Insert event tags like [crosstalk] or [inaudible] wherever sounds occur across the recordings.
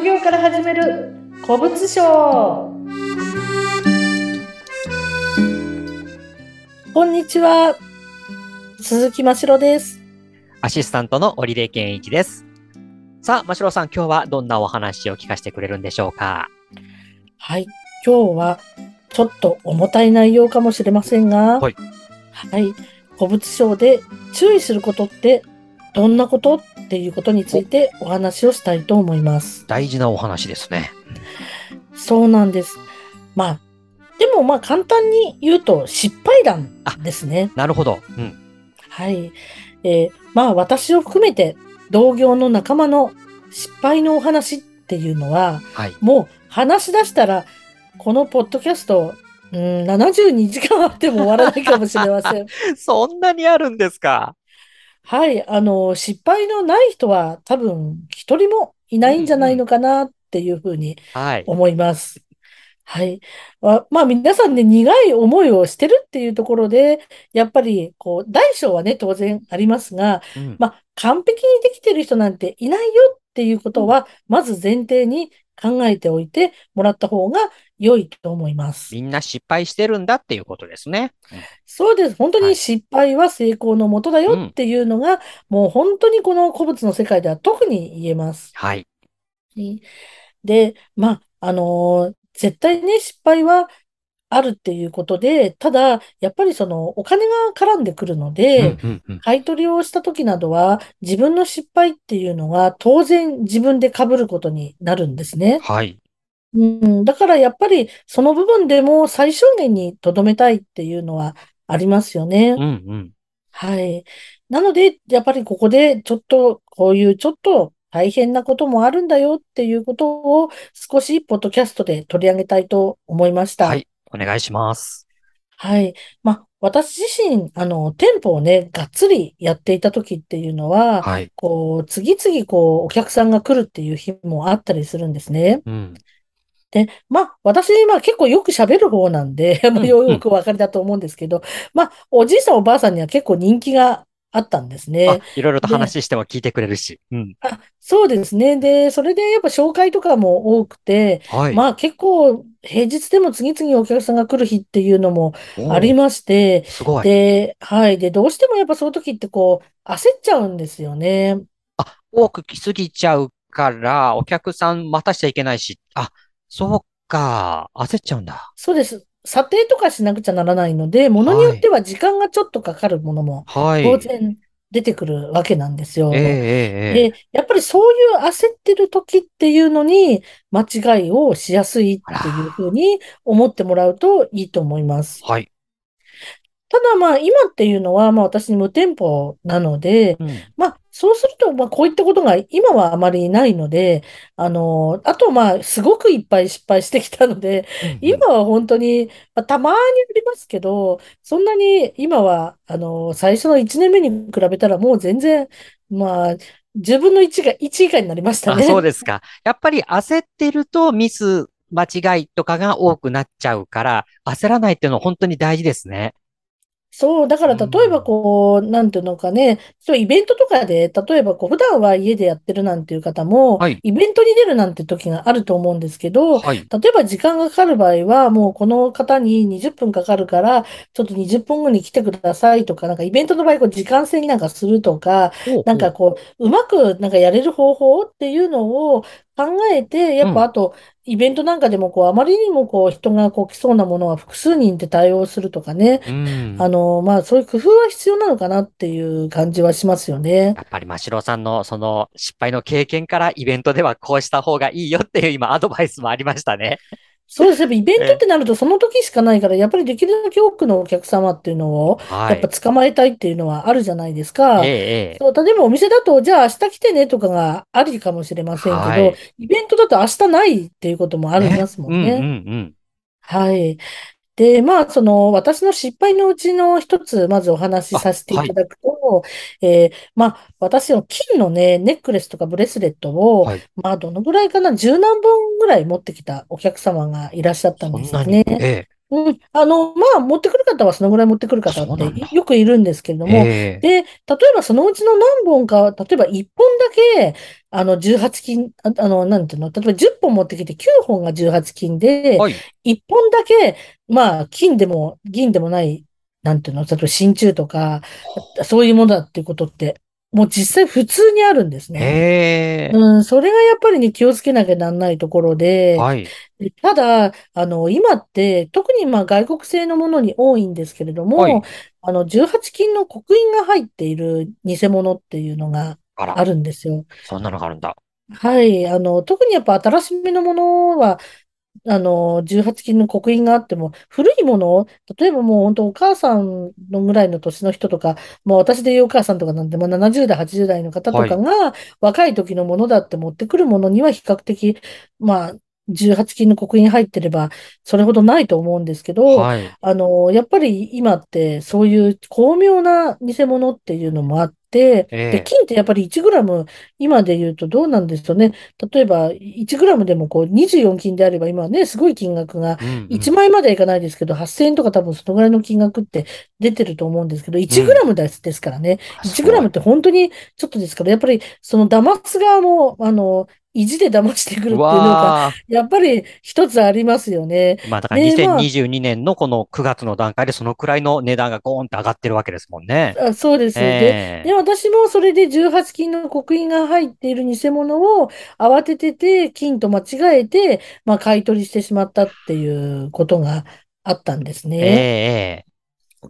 副業から始める古物商。こんにちは。鈴木真城です。アシスタントの織出健一です。さあ、真城さん、今日はどんなお話を聞かせてくれるんでしょうか？はい。今日はちょっと重たい内容かもしれませんが。はい、はい。古物商で注意することってどんなことっていうことについてお話をしたいと思います大事なお話ですね。そうなんです。まあ、でもまあ簡単に言うと失敗談ですね。なるほど。うん。はい。えーまあ私を含めて同業の仲間の失敗のお話っていうのは、はい。もう話し出したら、このポッドキャスト、うん、72時間あっても終わらないかもしれません。[laughs] そんなにあるんですか？はい。あの、失敗のない人は多分一人もいないんじゃないのかなっていうふうにはい。思います。はい。ままあ皆さんね、苦い思いをしてるっていうところで、やっぱり、こう、大小はね、当然ありますが、うんまあ完璧にできてる人なんていないよっていうことは、まず前提に考えておいてもらった方が良いと思います。みんな失敗してるんだっていうことですね。そうです。本当はいに失敗は成功のもとだよっていうのが、もう本当にこの古物の世界では特に言えます。はい。で、まあ、あのー絶対ね、失敗はあるっていうことで、ただ、やっぱりその、お金が絡んでくるので、うんうんうん。買い取りをした時などは、自分の失敗っていうのが当然自分で被ることになるんですね。はい。うん、だからやっぱりその部分でも最小限に留めたいっていうのはありますよね。うんうん。はい。なので、やっぱりここでちょっと、こういうちょっと大変なこともあるんだよっていうことを少しポッドキャストで取り上げたいと思いました。はい。お願いします。はい。まあ、私自身、あの、店舗をね、がっつりやっていた時っていうのは、はい。こう、次々こう、お客さんが来るっていう日もあったりするんですね。うん。で、まあ、私、まあ結構よく喋る方なんで、[laughs] まあ、うんよくお分かりだと思うんですけど、まあ、おじいさんおばあさんには結構人気があったんですあね。、いろいろと話しても聞いてくれるし。うん。あ、そうですね。で、それでやっぱ紹介とかも多くて、はい。まあ結構平日でも次々お客さんが来る日っていうのもありまして、すごい。で、はい。で、どうしてもやっぱその時ってこう、焦っちゃうんですよね。あ、多く来すぎちゃうから、お客さん待たしちゃいけないし。あ、そうか。焦っちゃうんだ。そうです。査定とかしなくちゃならないので、ものによっては時間がちょっとかかるものもはい。当然出てくるわけなんですよ。ええええええで、やっぱりそういう焦ってる時っていうのに間違いをしやすいっていうふうに思ってもらうといいと思います。はい。ただまあ今っていうのはまあ私無店舗なので、うん。まあそうするとまあこういったことが今はあまりないので、あの、あとまあすごくいっぱい失敗してきたので、今は本当に、まあ、たまにありますけど、そんなに今は、あの、最初の1年目に比べたらもう全然、まあ、10分の1が、1以下になりましたあ、ね。そうですか。やっぱり焦ってるとミス、間違いとかが多くなっちゃうから、焦らないっていうのは本当に大事ですね。そう、だから例えばこう、なんていうのかね、そうイベントとかで、例えばこう、普段は家でやってるなんていう方もはい、イベントに出るなんて時があると思うんですけど、はい。例えば時間がかかる場合は、もうこの方に20分かかるから、ちょっと20分後に来てくださいとか、なんかイベントの場合、こう時間制になんかするとか、なんかこう、うまくなんかやれる方法っていうのを考えて、やっうんぱあと、イベントなんかでもこう、あまりにもこう、人がこう来そうなものは複数人で対応するとかね。うん。あの、まあ、そういう工夫は必要なのかなっていう感じはしますよね。やっぱり真城さんのその失敗の経験からイベントではこうした方がいいよっていう今アドバイスもありましたね。そうですね。イベントってなるとその時しかないから、やっぱりできるだけ多くのお客様っていうのを、はいやっぱ。捕まえたいっていうのはあるじゃないですか。ええ、ええ。そう、例えばお店だと、じゃあ明日来てねとかがありかもしれませんけど、はいイベントだと明日ないっていうこともありますもんね。うんうんうん。はい。で、まあ、その、私の失敗のうちの一つ、まずお話しさせていただくと、えーまあ、私の金のね、ネックレスとかブレスレットを、はい。まあ、どのぐらいかな、十何本ぐらい持ってきたお客様がいらっしゃったんです。ね。ええ。うん、あの、まあ、持ってくる方はそのぐらい持ってくるあ、方ってそうなんだ。よくいるんですけれども、ええ。で、例えばそのうちの何本か、例えば1本だけ、あの、18金、あ、あの、なんていうの、例えば10本持ってきて9本が18金で、はい。1本だけ、まあ、金でも銀でもない、なんていうの、例えば真鍮とか、そういうものだっていうことって、もう実際普通にあるんですへね。え。うん、それがやっぱりね、気をつけなきゃなんないところで、はい。でただ、あの、今って、特にまあ外国製のものに多いんですけれども、はい。あの、18金の刻印が入っている偽物っていうのがあるんですよ。そんなのがあるんだ。はい。あの、特にやっぱ新しめのものは、あの、18金の刻印があっても、古いもの、例えばもう本当お母さんのぐらいの年の人とか、もう私で言うお母さんとかなんて、もう70代、80代の方とはい。かが若い時のものだって持ってくるものには比較的、まあ、18金の刻印入ってれば、それほどないと思うんですけど、はい。あの、やっぱり今ってそういう巧妙な偽物っていうのもあって、で、ええ。金ってやっぱり1グラム、今で言うとどうなんですよね。例えば、1グラムでもこう24金であれば、今はね、すごい金額が、うんう1ん。万円まではいかないですけど、8000円とか多分そのぐらいの金額って出てると思うんですけど、1グうん。ラムです、ですからね。あす1グラ。ムって本当にちょっとですから、やっぱりその騙す側も、あの、意地で騙してくるうっていうのが。やっぱり一つありますよね。まあだからで、まあ、2022年のこの9月の段階でそのくらいの値段がゴーンって上がってるわけですもんね。あ、そうです。で、で、ええ。私もそれで18金の刻印が入っている偽物を慌ててて、金と間違えて、まあ、買い取りしてしまったっていうことがあったんですえね。え、ええ。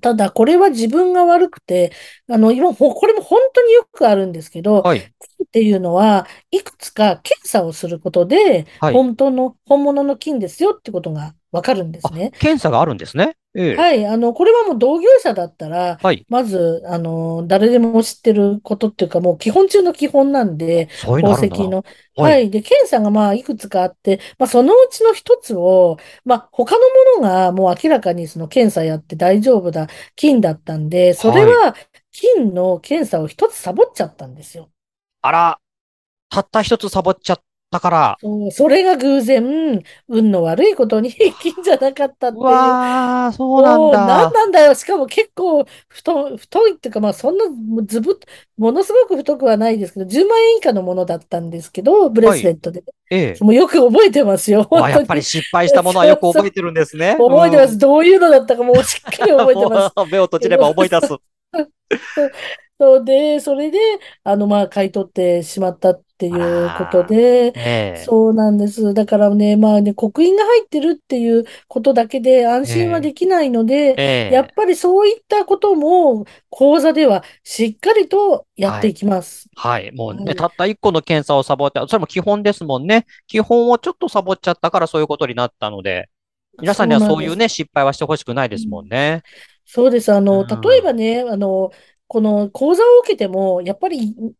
ただ、これは自分が悪くて、あの、今、ほこれも本当によくあるんですけど、はい。金っていうのは、いくつか検査をすることで、はい。本当の、本物の金ですよってことがわかるんですあ、ね。検査があるんですね。ええ。はい、あの、これはもう同業者だったら、はい。まず、あの、誰でも知ってることっていうか、もう基本中の基本なんで、そういうの宝。石の。はい。はい。で、検査がまあ、いくつかあって、まあ、そのうちの一つを、まあ、他のものがもう明らかにその検査やって大丈夫だ、金だったんで、それはい。は金の検査を一つサボっちゃったんですよ。あら、たった一つサボっちゃったから。そう、それが偶然、運の悪いことに金じゃなかったっうていうわー、そうなんもう、なんだ。よ。しかも結構太、太いっていうか、まあそんな、ずぶっ、ものすごく太くはないですけど、10万円以下のものだったんですけど、ブレはい。スレットで。ええ。もうよく覚えてますよ。やっぱり失敗したものはよくそうそう、覚えてるんですね。[laughs] う覚えてます。ん。どういうのだったかもう [laughs] しっかり覚えてます。目を閉じれば思い出す。[laughs] そうそうで、それで、あの、まあ、買い取ってしまったってあいうことらで、ー。えそうなんです。だからね、まあね、刻印が入ってるっていうことだけで安心はえ。できないので、ええ。やっええ。ぱりそういったことも講座ではしっかりとやっていはい。きます。はい。もうね、たはい。った一個の検査をサボって、それも基本ですもんね。基本をちょっとサボっちゃったからそういうことになったので、皆さんに。はそういうね、失敗はしてほしくないですもんうんね。そうです。あうの、例えばん。ね、あの、この講座を受けても、やっぱり、ん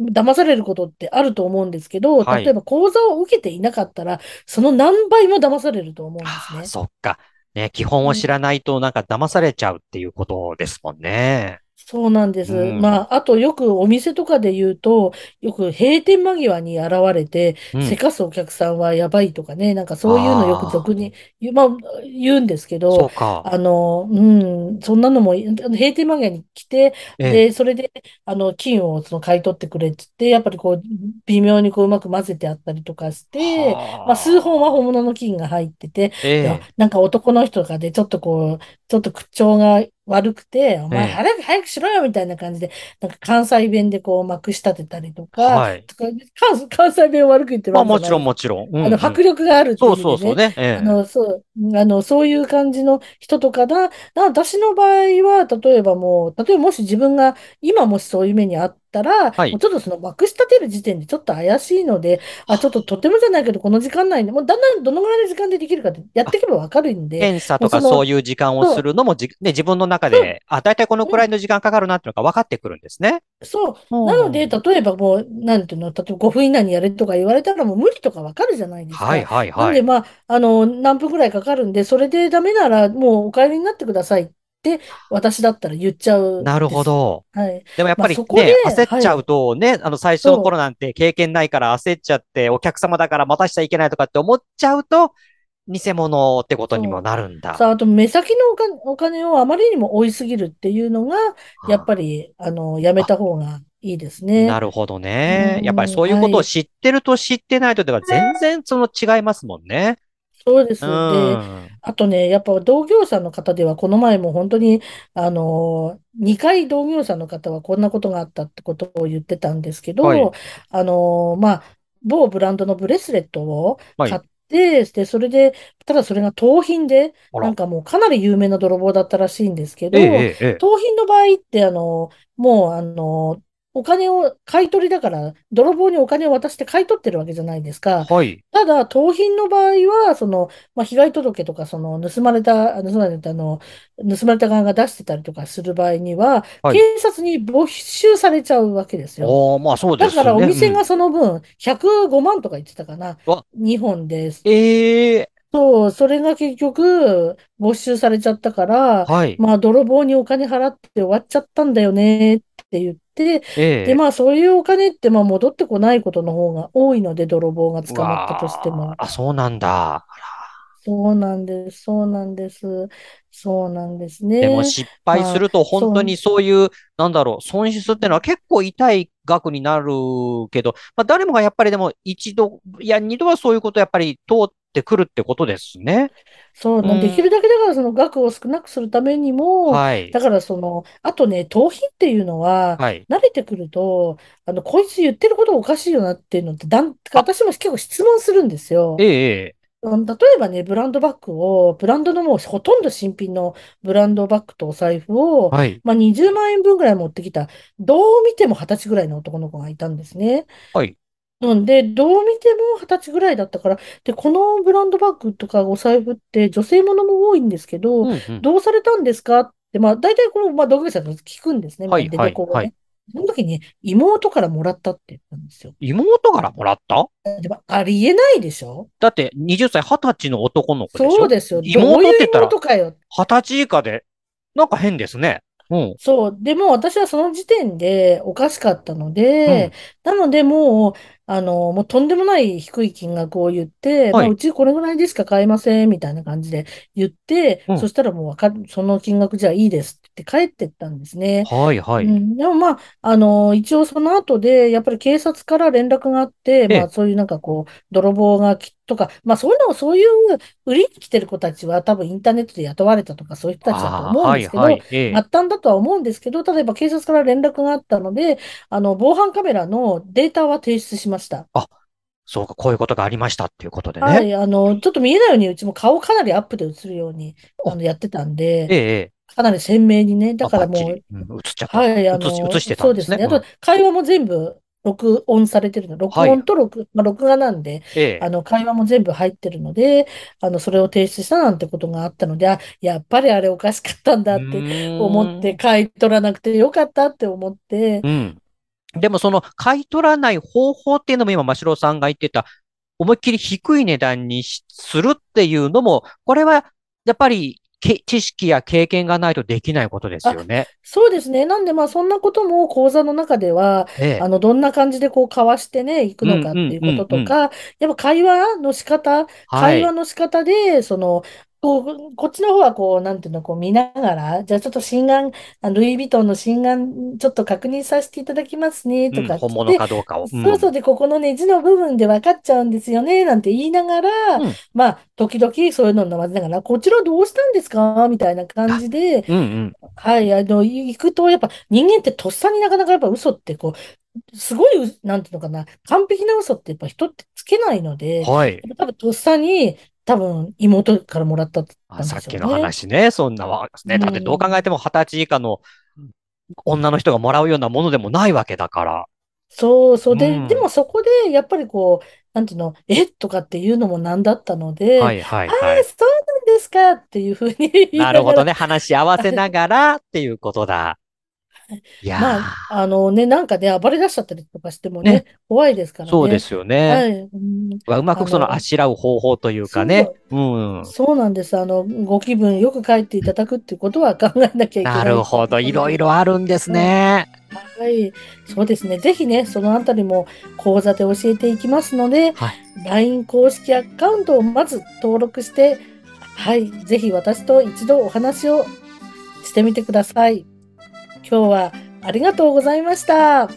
騙されることってあると思うんですけど、はい。例えば講座を受けていなかったら、その何倍も騙されると思うんですああ、ね。そっか。ね、基本を知らないとなんか騙されちゃうっていうことですもんね。そうなんでうす。まん。あ、あとよくお店とかで言うと、よく閉店間際に現れて、うん。せかすお客さんはやばいとかね、なんかそういうのよく俗に言う、まあ、言うんですけど、そうか。あの、うん、そんなのも、閉店間際に来て、ええ。で、それで、あの、金をその買い取ってくれって言って、やっぱりこう、微妙にこう、うまく混ぜてあったりとかして、まあ、数本ははあ。本物の金が入ってて、ええ。なんか男の人とかで、ちょっとこう、ちょっと口調が悪くて、お前ええ。早く早くしろよみたいな感じで、なんか関西弁でこうまくし立てたりとか、はい。とか関、関西弁を悪く言ってるまあわけじゃもちろんもないです。ちろん。うあの、んうん。迫力があるってそう意味でね。そうそうね。ええ。あの、そう、あの、そういう感じの人とかだ、な私の場合は、例えばもう、例えばもし自分が今もしそういう目にあったら、はい。もうちょっとそのまくし立てる時点でちょっと怪しいので、あ、ちょっととてもじゃないけど、この時間内に、もうだんだんどのぐらいの時間でできるかってやっていけばわかるんで、検査とかそういう時間をするのもじ、ね、自分の中で、あ、だいたいこのくらいうんの時間かかるなっていうのが分かってくるんですね。そう。なので、うん。例えばもう、なんていうの、例えば5分以内にやれとか言われたらもう無理とかわかるじゃないですはいか。なんで、はいはい。まあ、あの、何分ぐらいかかるんで、それでダメならもうお帰りになってくださいって私だったら言っちゃうんなる。ほど。はい。でもやっまあ、ぱりね、そこで、焦っちゃうはい。とね、あの最初の。頃なんて経験ないから焦っちゃって、お客様だから待たしちゃいけないとかって思っちゃうと、偽物ってことにも。なるんだ。さあ、あと目先のお金、お金をあまりにも追いすぎるっていうのが、やっあぱり、あの、やめあ、た方がいいですね。なるほどうね。やっぱりん、そういうことをはい。知ってると知ってないとでは全然その違いますもんね。そうでうす。で、ん。あとね、やっぱ同業者の方では、この前も本当に、あの、2回同業者の方はこんなことがあったってことを言ってたんですけど、はい。あの、まあ、某ブランドのブレスレットをはい。買って、で、それで、ただそれが盗品で、あら。なんかもうかなり有名な泥棒だったらしいんですけええ、ど、ええ、ええ。盗品の場合って、あの、もう、あの、お金を、買い取りだから、泥棒にお金を渡して買い取ってるわけじゃないですか。はい。ただ、盗品の場合は、その、まあ、被害届とか、その、盗まれた、あ盗まれた、あの、盗まれた側が出してたりとかする場合には、警はい。察に没収されちゃうわけですよ。おー、まあそうでだから、お。店がその分、105万とか言ってたかな。わ、2本です。ええ、そう、それが結局、没収されちゃったから、はい。まあ、泥棒にお金払って終わっちゃったんだよねって言っええ。まあ、そういうお金って、まあ、戻ってこないことの方が多いので、泥棒がう捕まったとしても。あ、そうなんだ。そうなんです、そうなんです。そうなんですでもね。失敗すまあ、ると本当にそう、そういう、なんだろう、損失っていうのは結構痛い額になるけど、まあ誰もがやっぱりでも一度、いや二度はそういうことやっぱり通ってくるってことですね。そうなん、できうん。るだけだからその額を少なくするためにも、はい。だからその、あとね、盗品っていうのは、はい。慣れてくると、あの、こいつ言ってることおかしいよなっていうのって、だん、あ、私も結構質問するんですえよ。え、え例えばね、ブランドバッグを、ブランドのもうほとんど新品のブランドバッグとお財布を、はい。まあ、20万円分ぐらい持ってきた、どう見ても20歳ぐらいの男の子がいたんですね。はい。うんで、どう見ても二十歳ぐらいだったから、で、このブランドバッグとかお財布って女性ものも多いんですけど、うん、うん。どうされたんですかって、まあ、大体この、まあ、同業者に聞くんですね。まあ、はい、出はい、はい。ね。その時に妹からもらったって言ったんですよ。妹からもらった？でも、ありえないでしょ？だって20歳、20歳の男の子でしょ？そうですよ。どういう妹って言ったら妹かよ。20歳以下で、なんか変ですね。うん、そう。でも私はその時点でおかしかったので、うん。なのでもう、あの、もうとんでもない低い金額を言って、まあ、はい、うちこれぐらいでしか買えません、みたいな感じで言って、うん。そしたらもうわかる、その金額じゃいいですって言って帰ってったんですね。はい、はい。うん、でもまあ、あの、一応その後で、やっぱり警察から連絡があって、まあええ、そういうなんかこう、泥棒がきとか、まあそういうのを、そういう売りに来てる子たちは多分インターネットで雇われたとかそういう人たちだとああ、思うんはい、ですけど、はい、ええ。末端だとは思うんですけど、例えば警察から連絡があったので、あの、防犯カメラのデータは提出しました。あ、そうか、こういうことがありましたっていうことでね。はい、あの、ちょっと見えないように、うちも顔かなりアップで映るように、あお、の、やってたんで、ええ、ええ。かなり鮮明にね。だあ、からもう、バッチリ。うん、映っちゃった。はい、あ映し、映しの、てたんですね。そうですね。あと、うん。会話も全部録音されてるの。録はい、音と録、まあ、録画なんで、ええ。あの、会話も全部入ってるので、あの、それを提出したなんてことがあったので、あ、やっぱりあれおかしかったんうだって思って。買い取らなくてよかったって思って、うん。でもその買い取らない方法っていうのも今、真城さんが言ってた、思いっきり低い値段にしするっていうのも、これはやっぱりけ知識や経験がないとできないことですあ、よね。そうですね。なんで、まあ、そんなことも講座の中では、ええ。あの、どんな感じでこう、交わしてね、いくのかっていうこ。ととか、やっぱ会話の仕方、はい。会話の仕方で、その、こう、こっちの方はこう、なんていうの、こう見ながら、じゃあちょっと心眼、あルイ・ヴィトンの心眼、ちょっと確認させていただきますね、とうん、かっ本物かどうかを。うん。そうそうで、ここのネジの部分で分かっちゃうんですよね、なんて言いながら、うん。まあ、時々そういうのを混ぜながら、こちらどうしたんですかみたいな感あ、じで、うんうん。はい、あの、行くと、やっぱ人間ってとっさになかなかやっぱ嘘ってこう、すごい、なんていうのかな、完璧な嘘ってやっぱ人ってつけないので、はい。多分とっさに多分妹からもらったってあ、言ったんでさっきのしょうね。話ね。そんなわ、ね。うだってどう考えん。ても二十歳以下の女の人がもらうようなものでもないわけだから。そうそう。で、でうん。もそこで、やっぱりこう、なんていうの、えとかっていうのもなんだったので、はいはいはい。そうなんですかっていうふうになるほどね。話し合わせながらっていうことだ。いまあ、やあのね、なんかね、暴れ出しちゃったりとかしてもー、ね。ね、怖いですからね。そうですよね。はい。うん、うまくそのあしらう方法というかね。そう、うん。そうなんです。あの、ご気分よく帰っていただくっていうことは考えなきゃいけなないっていうるほど。いろいろあるんですうん。ね。はい。そうですね。ぜひね、そのあたりも講座で教えていきますので、はい。LINE 公式アカウントをまず登録して、はい。ぜひ私と一度お話をしてみてください。今日はありがとうございました。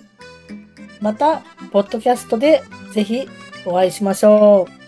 また、ポッドキャストでぜひお会いしましょう。